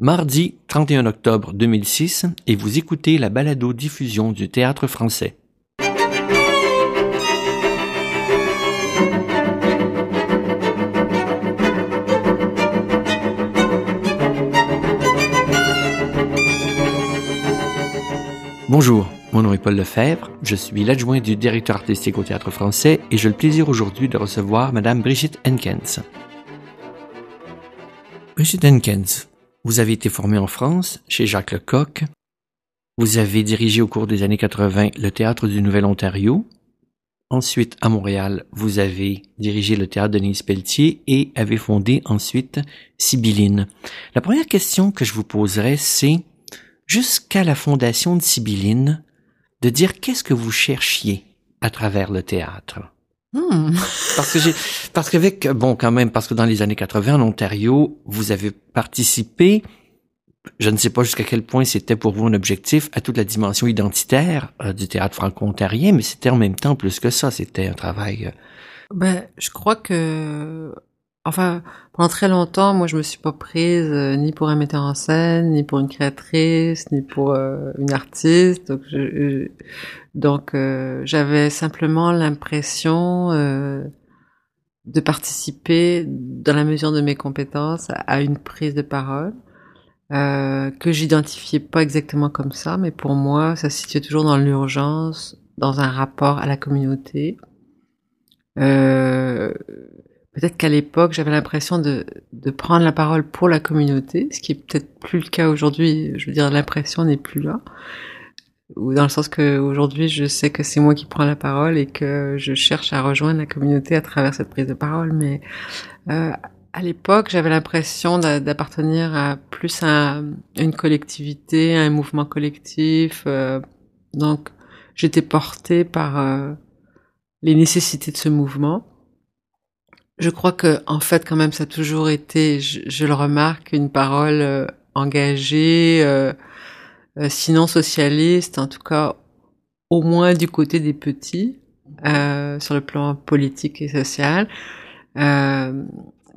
Mardi 31 octobre 2006 et vous écoutez la balado-diffusion du Théâtre français. Bonjour, mon nom est Paul Lefebvre, je suis l'adjoint du directeur artistique au Théâtre français et j'ai le plaisir aujourd'hui de recevoir Madame Brigitte Henkens. Brigitte Henkens, vous avez été formé en France, chez Jacques Lecoq. Vous avez dirigé au cours des années 80 le Théâtre du Nouvel-Ontario. Ensuite, à Montréal, vous avez dirigé le Théâtre Denise Pelletier et avez fondé ensuite Sibylline. La première question que je vous poserai, c'est, jusqu'à la fondation de Sibylline, de dire qu'est-ce que vous cherchiez à travers le théâtre? Hmm. Parce que j'ai, parce qu'avec, bon, quand même, parce que dans les années 80 en Ontario, vous avez participé, je ne sais pas jusqu'à quel point c'était pour vous un objectif, à toute la dimension identitaire euh, du théâtre franco-ontarien, mais c'était en même temps plus que ça, c'était un travail. Euh, ben, je crois que Enfin, pendant très longtemps, moi, je me suis pas prise euh, ni pour un metteur en scène, ni pour une créatrice, ni pour euh, une artiste. Donc, euh, j'avais simplement l'impression de participer, dans la mesure de mes compétences, à une prise de parole que j'identifiais pas exactement comme ça, mais pour moi, ça se situait toujours dans l'urgence, dans un rapport à la communauté. Peut-être qu'à l'époque, j'avais l'impression de, de prendre la parole pour la communauté, ce qui est peut-être plus le cas aujourd'hui. Je veux dire, l'impression n'est plus là. Ou dans le sens que aujourd'hui, je sais que c'est moi qui prends la parole et que je cherche à rejoindre la communauté à travers cette prise de parole. Mais euh, à l'époque, j'avais l'impression d'appartenir à plus à une collectivité, à un mouvement collectif. Euh, donc, j'étais portée par euh, les nécessités de ce mouvement. Je crois que, en fait, quand même, ça a toujours été, je, le remarque, une parole euh, engagée, euh, euh, sinon socialiste, en tout cas, au moins du côté des petits, sur le plan politique et social.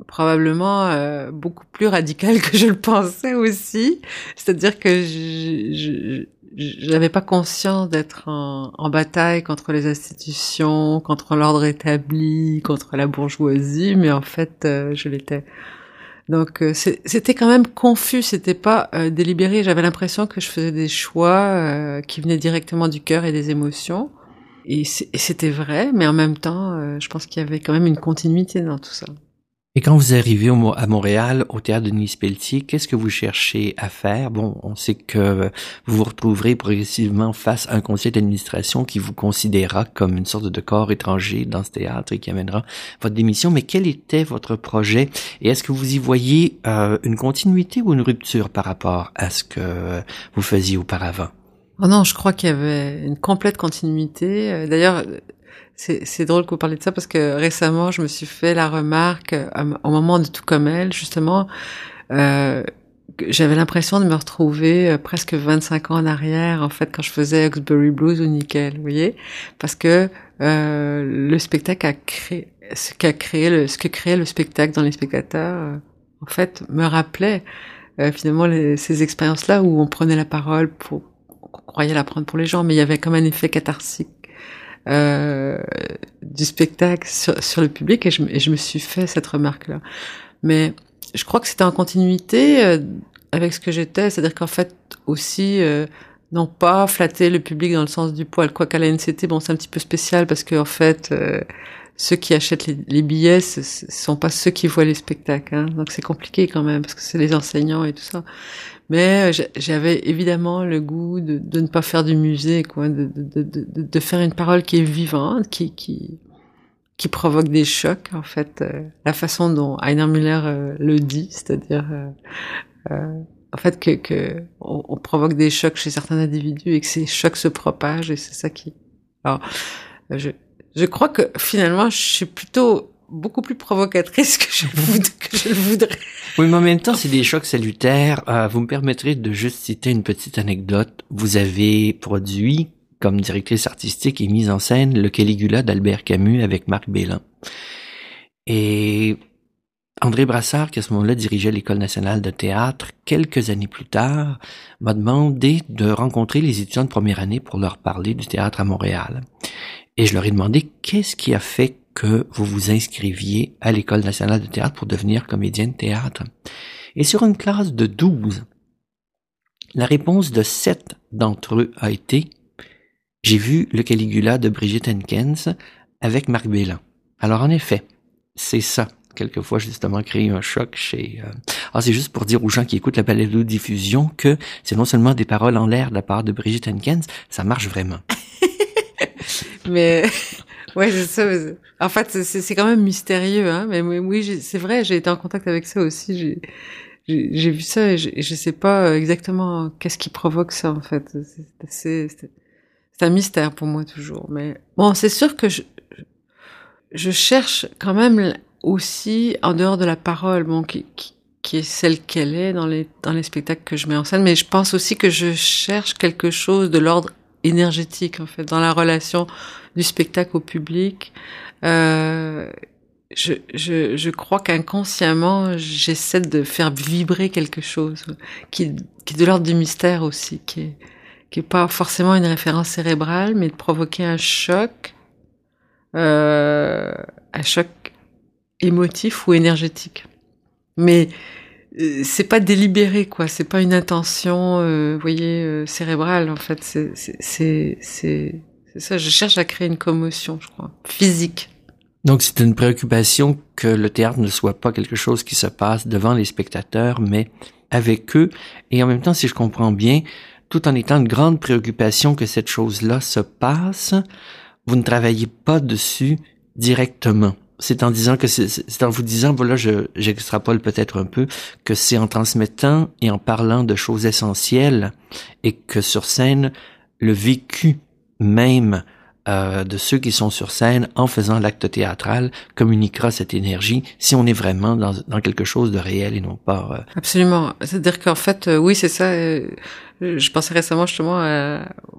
probablement beaucoup plus radical que je le pensais aussi. C'est-à-dire que je, je, j'avais pas conscience d'être en, bataille contre les institutions, contre l'ordre établi, contre la bourgeoisie, mais en fait, euh, je l'étais. Donc euh, c'était quand même confus, c'était pas euh, délibéré. J'avais l'impression que je faisais des choix qui venaient directement du cœur et des émotions. Et c'était vrai, mais en même temps, je pense qu'il y avait quand même une continuité dans tout ça. Et quand vous arrivez à Montréal, au théâtre de Nice Pelletier, qu'est-ce que vous cherchez à faire? Bon, on sait que vous vous retrouverez progressivement face à un conseil d'administration qui vous considérera comme une sorte de corps étranger dans ce théâtre et qui amènera votre démission. Mais quel était votre projet? Et est-ce que vous y voyez euh, une continuité ou une rupture par rapport à ce que vous faisiez auparavant? Oh non, je crois qu'il y avait une complète continuité. Euh, d'ailleurs, c'est drôle que vous de ça parce que récemment, je me suis fait la remarque euh, au moment de Tout comme elle, justement, euh, j'avais l'impression de me retrouver euh, presque 25 ans en arrière, en fait, quand je faisais Oxbury Blues ou Nickel, vous voyez, parce que euh, le spectacle a créé ce qu'a créé le, ce que créait le spectacle dans les spectateurs, euh, en fait, me rappelait finalement les, ces expériences-là où on prenait la parole pour, on croyait la prendre pour les gens, mais il y avait comme un effet catharsique euh, du spectacle sur, le public et je, je, me suis fait cette remarque-là. Mais je crois que c'était en continuité euh, avec ce que j'étais, c'est-à-dire qu'en fait aussi euh, non pas flatter le public dans le sens du poil. Quoi qu'à la NCT, bon c'est un petit peu spécial parce que en fait euh, ceux qui achètent les, billets ce, ce, sont pas ceux qui voient les spectacles, hein. donc c'est compliqué quand même parce que c'est les enseignants et tout ça. Mais euh, j'avais évidemment le goût de, de, ne pas faire du musée, quoi, de, de, de, faire une parole qui est vivante, qui, qui, qui provoque des chocs, en fait. Euh, la façon dont Heiner Müller euh, le dit, c'est-à-dire, en fait, que, que on, provoque des chocs chez certains individus et que ces chocs se propagent, et c'est ça qui. Alors, je, je crois que finalement, je suis plutôt beaucoup plus provocatrice que je, le voudrais. Oui, mais en même temps, c'est des chocs salutaires. Euh, vous me permettrez de juste citer une petite anecdote. Vous avez produit, comme directrice artistique et mise en scène, le Caligula d'Albert Camus avec Marc Bélan. Et André Brassard, qui à ce moment-là dirigeait l'École nationale de théâtre, quelques années plus tard, m'a demandé de rencontrer les étudiants de première année pour leur parler du théâtre à Montréal. Et je leur ai demandé qu'est-ce qui a fait que vous vous inscriviez à l'École nationale de théâtre pour devenir comédien de théâtre? Et sur une classe de 12, la réponse de sept d'entre eux a été J'ai vu le Caligula de Brigitte Henkens avec Marc Bélan. Alors en effet, c'est ça. Quelquefois, justement, créer un choc chez... Euh... Ah, c'est juste pour dire aux gens qui écoutent la diffusion que c'est non seulement des paroles en l'air de la part de Brigitte Henkens, ça marche vraiment. Mais ouais, c'est ça. En fait, c'est quand même mystérieux, hein. Mais oui, c'est vrai, j'ai été en contact avec ça aussi. J'ai vu ça et je, sais pas exactement qu'est-ce qui provoque ça en fait. C'est un mystère pour moi toujours. Mais bon, c'est sûr que je, je cherche quand même aussi en dehors de la parole, bon, qui, qui, qui est celle qu'elle est dans les dans les spectacles que je mets en scène. Mais je pense aussi que je cherche quelque chose de l'ordre énergétique en fait dans la relation du spectacle au public. Euh, je, je, je crois qu'inconsciemment, j'essaie de faire vibrer quelque chose qui, qui est de l'ordre du mystère aussi, qui est, qui est pas forcément une référence cérébrale, mais de provoquer un choc, euh, un choc émotif ou énergétique. Mais c'est pas délibéré, quoi. C'est pas une intention, euh, vous voyez, euh, cérébrale. En fait, c'est c'est c'est ça. Je cherche à créer une commotion, je crois, physique. Donc c'est une préoccupation que le théâtre ne soit pas quelque chose qui se passe devant les spectateurs, mais avec eux. Et en même temps, si je comprends bien, tout en étant une grande préoccupation que cette chose-là se passe, vous ne travaillez pas dessus directement. C'est en disant que c'est en vous disant, voilà, je, j'extrapole peut-être un peu, que c'est en transmettant et en parlant de choses essentielles et que sur scène, le vécu même euh, de ceux qui sont sur scène en faisant l'acte théâtral communiquera cette énergie si on est vraiment dans, dans quelque chose de réel et non pas... Euh... Absolument. C'est-à-dire qu'en fait, euh, oui, c'est ça. Euh, je pensais récemment justement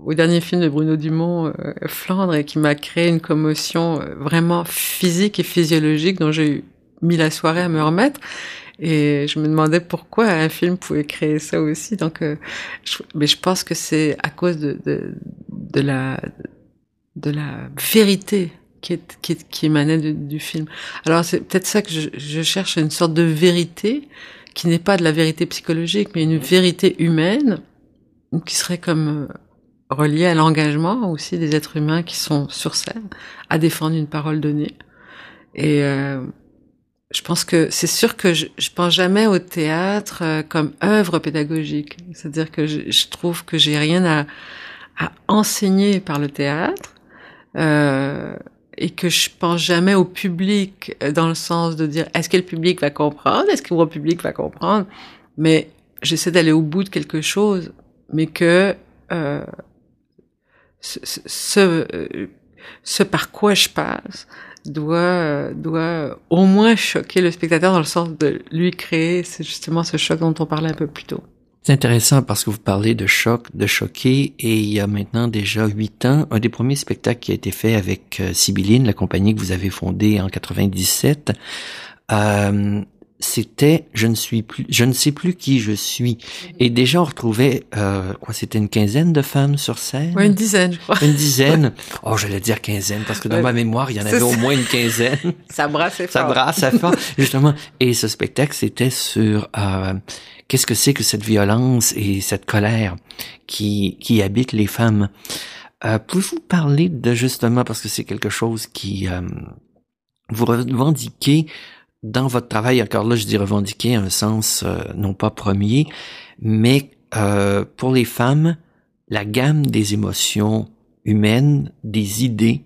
au dernier film de Bruno Dumont, Flandre, et qui m'a créé une commotion vraiment physique et physiologique dont j'ai mis la soirée à me remettre. Et je me demandais pourquoi un film pouvait créer ça aussi. Donc, je, mais je pense que c'est à cause de, de, de la de la vérité qui, est, qui, qui émanait du film. Alors c'est peut-être ça que je, je, cherche, une sorte de vérité qui n'est pas de la vérité psychologique, mais une vérité humaine qui serait comme euh, reliée à l'engagement aussi des êtres humains qui sont sur scène à défendre une parole donnée. Et euh, je pense que c'est sûr que je, je pense jamais au théâtre euh, comme œuvre pédagogique. C'est-à-dire que je, je trouve que j'ai rien à, à enseigner par le théâtre euh, et que je pense jamais au public euh, dans le sens de dire est-ce que le public va comprendre, est-ce que le public va comprendre, mais j'essaie d'aller au bout de quelque chose, mais que euh, ce, ce, euh, ce, par quoi je passe doit doit au moins choquer le spectateur dans le sens de lui créer c'est justement ce choc dont on parlait un peu plus tôt. C'est intéressant parce que vous parlez de choc, de choquer, et il y a maintenant déjà huit ans, un des premiers spectacles qui a été fait avec euh, Sibylline, la compagnie que vous avez fondée en 97, euh, c'était je ne suis plus je ne sais plus qui je suis. Et déjà on retrouvait euh, quoi c'était une quinzaine de femmes sur scène. Ouais, une dizaine je crois. Une dizaine. Oh j'allais dire quinzaine parce que dans ma mémoire il y en avait au moins une quinzaine. Ça brassait fort ça brasse fort justement. Et ce spectacle c'était sur euh, qu'est-ce que c'est que cette violence et cette colère qui, qui habite les femmes. Euh, Pouvez-vous parler de justement, parce que c'est quelque chose qui euh, vous revendiquez dans votre travail, encore là je dis revendiquer un sens euh, non pas premier, mais euh, pour les femmes, la gamme des émotions humaines, des idées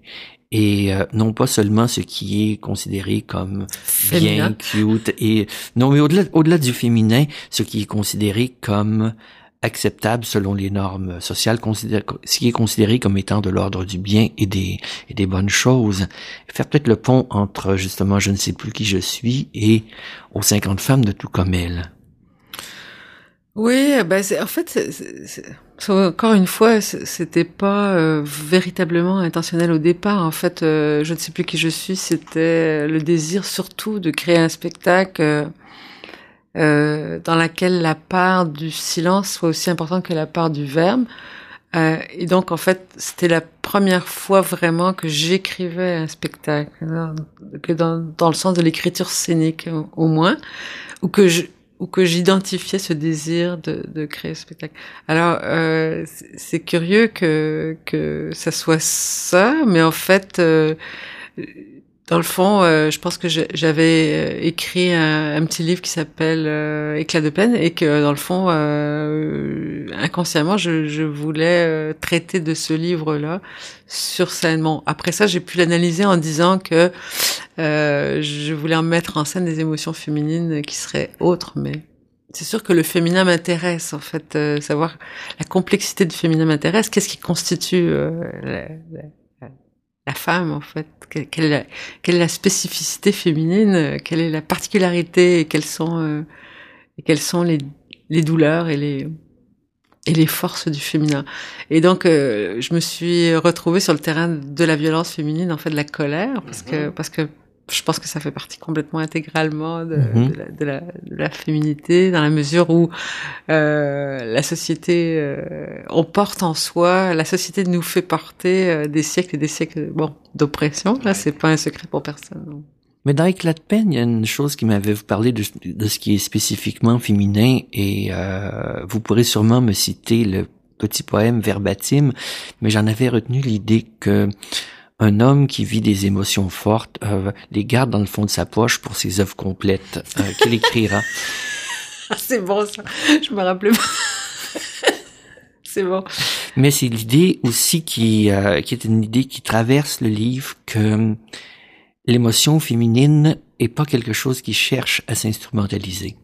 et euh, non pas seulement ce qui est considéré comme bien cute et non mais au-delà au-delà du féminin ce qui est considéré comme acceptable selon les normes sociales ce qui est considéré comme étant de l'ordre du bien et des bonnes choses faire peut-être le pont entre justement je ne sais plus qui je suis et aux 50 femmes de tout comme elle oui ben en fait Encore une fois, c'était pas euh, véritablement intentionnel au départ. En fait, euh, je ne sais plus qui je suis. C'était le désir surtout de créer un spectacle euh, dans lequel la part du silence soit aussi importante que la part du verbe. et donc, en fait, c'était la première fois vraiment que j'écrivais un spectacle, que dans, dans le sens de l'écriture scénique au moins, ou que je, ou que j'identifiais ce désir de, de créer ce spectacle. Alors euh, c'est curieux que que ça soit ça, mais en fait, euh, dans le fond, euh, je pense que j'avais euh, écrit un, petit livre qui s'appelle euh, Éclat de peine et que dans le fond, inconsciemment, je, je voulais traiter de ce livre-là sur scène. Bon, après ça, j'ai pu l'analyser en disant que je voulais en mettre en scène des émotions féminines qui seraient autres, mais c'est sûr que le féminin m'intéresse en fait, savoir la complexité du féminin m'intéresse. Qu'est-ce qui constitue la femme en fait quelle, est la, spécificité féminine Quelle est la particularité Et quelles sont, euh, quelles sont les, les douleurs et les, et les forces du féminin. Et donc, euh, je me suis retrouvée sur le terrain de la violence féminine, en fait, de la colère, parce que, mhm. parce que je pense que ça fait partie complètement intégralement de, mhm. de, la, de, la, de, la, féminité, dans la mesure où euh, la société, euh, on porte en soi, la société nous fait porter euh, des siècles et des siècles bon, d'oppression. Là, c'est pas un secret pour personne. Mais dans Éclat de peine, il y a une chose qui m'avait parlé de, de, ce qui est spécifiquement féminin, et euh, vous pourrez sûrement me citer le petit poème verbatim, mais j'en avais retenu l'idée que un homme qui vit des émotions fortes euh, les garde dans le fond de sa poche pour ses œuvres complètes euh, qu'il écrira. c'est bon ça, je me rappelais pas. c'est bon. Mais c'est l'idée aussi qui, euh, qui est une idée qui traverse le livre que l'émotion féminine est pas quelque chose qui cherche à s'instrumentaliser.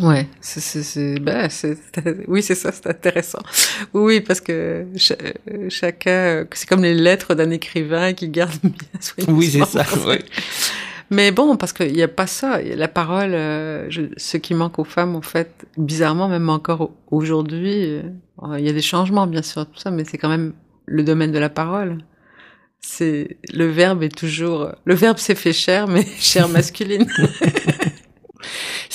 Ouais, c'est c'est ben c'est oui c'est ça c'est intéressant. Oui parce que chacun c'est comme les lettres d'un écrivain qui garde bien Oui c'est ça. Oui. Mais bon parce qu'il n'y a pas ça la parole euh, ce qui manque aux femmes en fait bizarrement même encore aujourd'hui euh, il y a des changements bien sûr tout ça mais c'est quand même le domaine de la parole. C'est le verbe est toujours le verbe s'est fait cher mais cher masculine.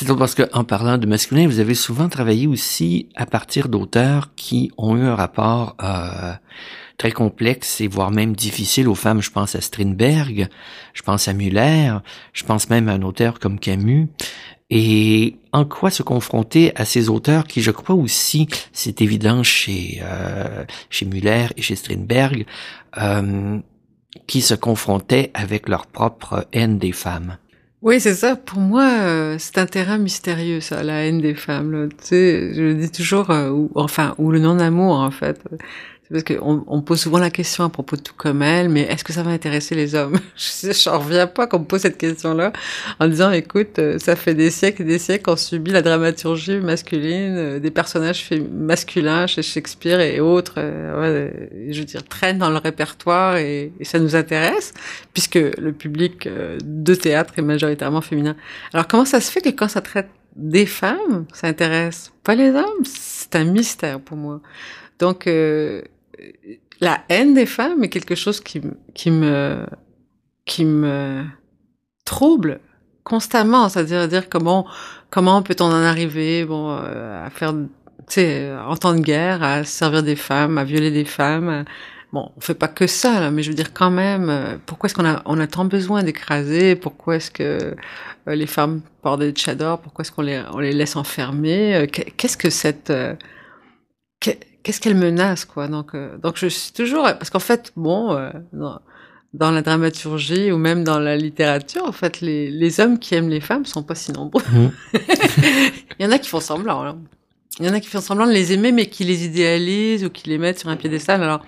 C'est parce que, en parlant de masculin, vous avez souvent travaillé aussi à partir d'auteurs qui ont eu un rapport euh, très complexe et voire même difficile aux femmes. Je pense à Strindberg, je pense à Muller, je pense même à un auteur comme Camus. Et en quoi se confronter à ces auteurs qui, je crois aussi, c'est évident chez euh, chez Muller et chez Strindberg, euh, qui se confrontaient avec leur propre haine des femmes? Oui, c'est ça. Pour moi, euh, c'est un terrain mystérieux, ça, la haine des femmes. Tu sais, je le dis toujours, euh, enfin, ou le non-amour, en fait parce qu'on on pose souvent la question à propos de tout comme elle, mais est-ce que ça va intéresser les hommes? Je n'en reviens pas qu'on me pose cette question-là en disant, écoute, euh, ça fait des siècles et des siècles qu'on subit la dramaturgie masculine, euh, des personnages masculins chez Shakespeare et autres, euh, je veux dire, traînent dans le répertoire et, et, ça nous intéresse, puisque le public de théâtre est majoritairement féminin. Alors comment ça se fait que quand ça traite des femmes, ça intéresse pas les hommes? C'est un mystère pour moi. Donc, la haine des femmes est quelque chose qui, qui me qui me trouble constamment, c'est-à-dire dire comment comment peut-on en arriver bon euh, à faire tu sais en temps de guerre à servir des femmes, à violer des femmes. Bon, on fait pas que ça là, mais je veux dire quand même euh, pourquoi est-ce qu'on a on a tant besoin d'écraser? Pourquoi est-ce que euh, les femmes portent des tchadors Pourquoi est-ce qu'on les on les laisse enfermer? Qu'est-ce que cette qu'est-ce qu'elle menace quoi donc euh, donc je suis toujours parce qu'en fait bon euh, dans, la dramaturgie ou même dans la littérature en fait les, les hommes qui aiment les femmes sont pas si nombreux mmh. il y en a qui font semblant hein. il y en a qui font semblant de les aimer mais qui les idéalisent ou qui les mettent sur un piédestal alors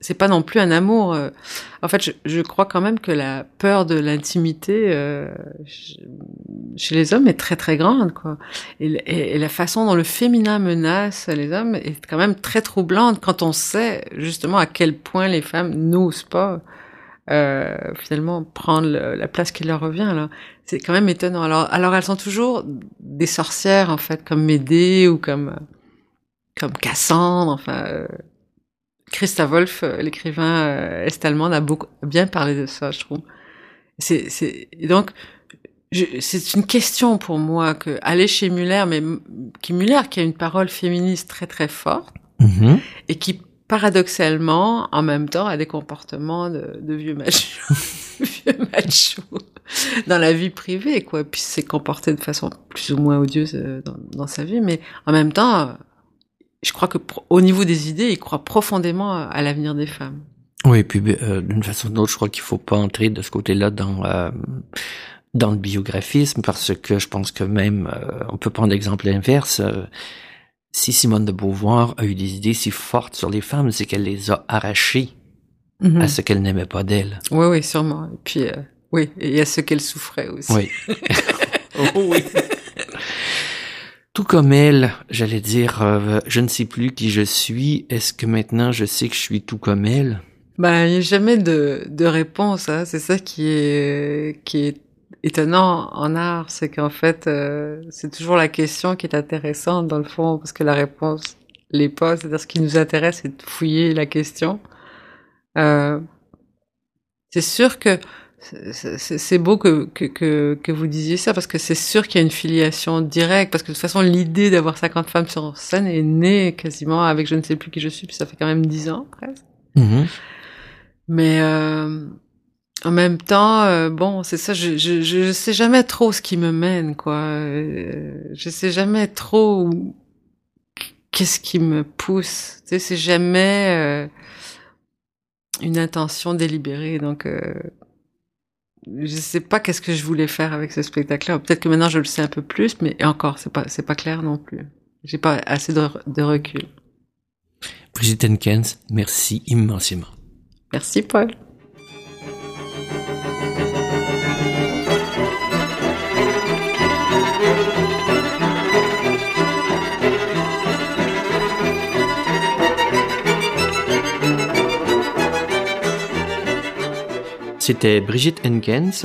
c'est pas non plus un amour. Euh. En fait, je, je, crois quand même que la peur de l'intimité euh, chez les hommes est très très grande, quoi. Et, et, la façon dont le féminin menace les hommes est quand même très troublante quand on sait justement à quel point les femmes n'osent pas euh, finalement prendre la place qui leur revient. Là, c'est quand même étonnant. Alors, alors elles sont toujours des sorcières en fait, comme Médée ou comme comme Cassandre, enfin, euh, Christa Wolf, euh, l'écrivain euh, est-allemand, a beaucoup bien parlé de ça, je trouve. C'est, c'est, donc, c'est une question pour moi que aller chez Muller, mais qui Muller qui a une parole féministe très très forte Mhm. et qui paradoxalement, en même temps, a des comportements de, de vieux machos, vieux machos dans la vie privée, quoi. Puis s'est comporté de façon plus ou moins odieuse euh, dans, dans sa vie, mais en même temps, je crois que pro- au niveau des idées, il croit profondément à, à l'avenir des femmes. Oui, puis euh, d'une façon ou d'une autre, je crois qu'il faut pas entrer de ce côté-là dans euh, dans le biographisme parce que je pense que même euh, on peut prendre l'exemple inverse. euh, si Simone de Beauvoir a eu des idées si fortes sur les femmes, c'est qu'elle les a arrachées à ce qu'elle n'aimait pas d'elles. Oui, oui, sûrement. Et puis, euh, oui, et il y a ce qu'elle souffrait aussi. Oui. oh oui. Tout comme elle, j'allais dire, euh, je ne sais plus qui je suis. Est-ce que maintenant je sais que je suis tout comme elle? Ben, il n'y a jamais de, réponse. Hein. C'est ça qui est, qui est étonnant en art, c'est qu'en fait, euh, c'est toujours la question qui est intéressante dans le fond, parce que la réponse l'est pas. C'est-à-dire, ce qui nous intéresse, c'est de fouiller la question. Euh, c'est sûr que c'est- beau que, que, que, que vous disiez ça, parce que c'est sûr qu'il y a une filiation directe, parce que de toute façon, l'idée d'avoir 50 femmes sur scène est née quasiment avec je ne sais plus qui je suis, puis ça fait quand même 10 ans presque. Mhm. Mais euh, en même temps, euh, bon, c'est ça, je, je, je sais jamais trop ce qui me mène, quoi. Euh, je sais jamais trop qu'est-ce qui me pousse. Tu sais, c'est jamais euh, une intention délibérée. Donc, euh, je sais pas qu'est-ce que je voulais faire avec ce spectacle-là. Peut-être que maintenant je le sais un peu plus, mais encore, c'est pas, c'est pas clair non plus. J'ai pas assez de, de recul. Brigitte Henkens, merci immensément. Merci, Paul. C'était Brigitte Henkens,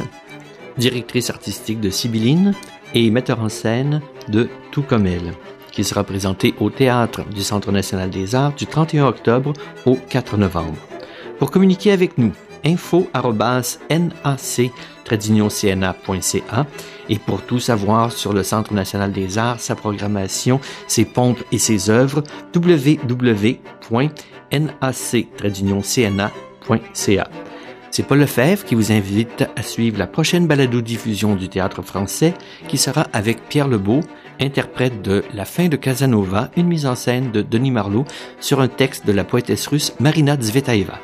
directrice artistique de Sibylline et metteur en scène de Tout comme elle, qui sera présenté au théâtre du Centre national des arts du 31 octobre au 4 novembre. Pour communiquer avec nous, info-nac-cna.ca et pour tout savoir sur le Centre national des arts, sa programmation, ses pompes et ses œuvres, www.nac-cna.ca. C'est Paul Lefebvre qui vous invite à suivre la prochaine balado-diffusion du théâtre français qui sera avec Pierre Lebeau, interprète de La fin de Casanova, une mise en scène de Denis Marlot sur un texte de la poétesse russe Marina Tsvetaeva.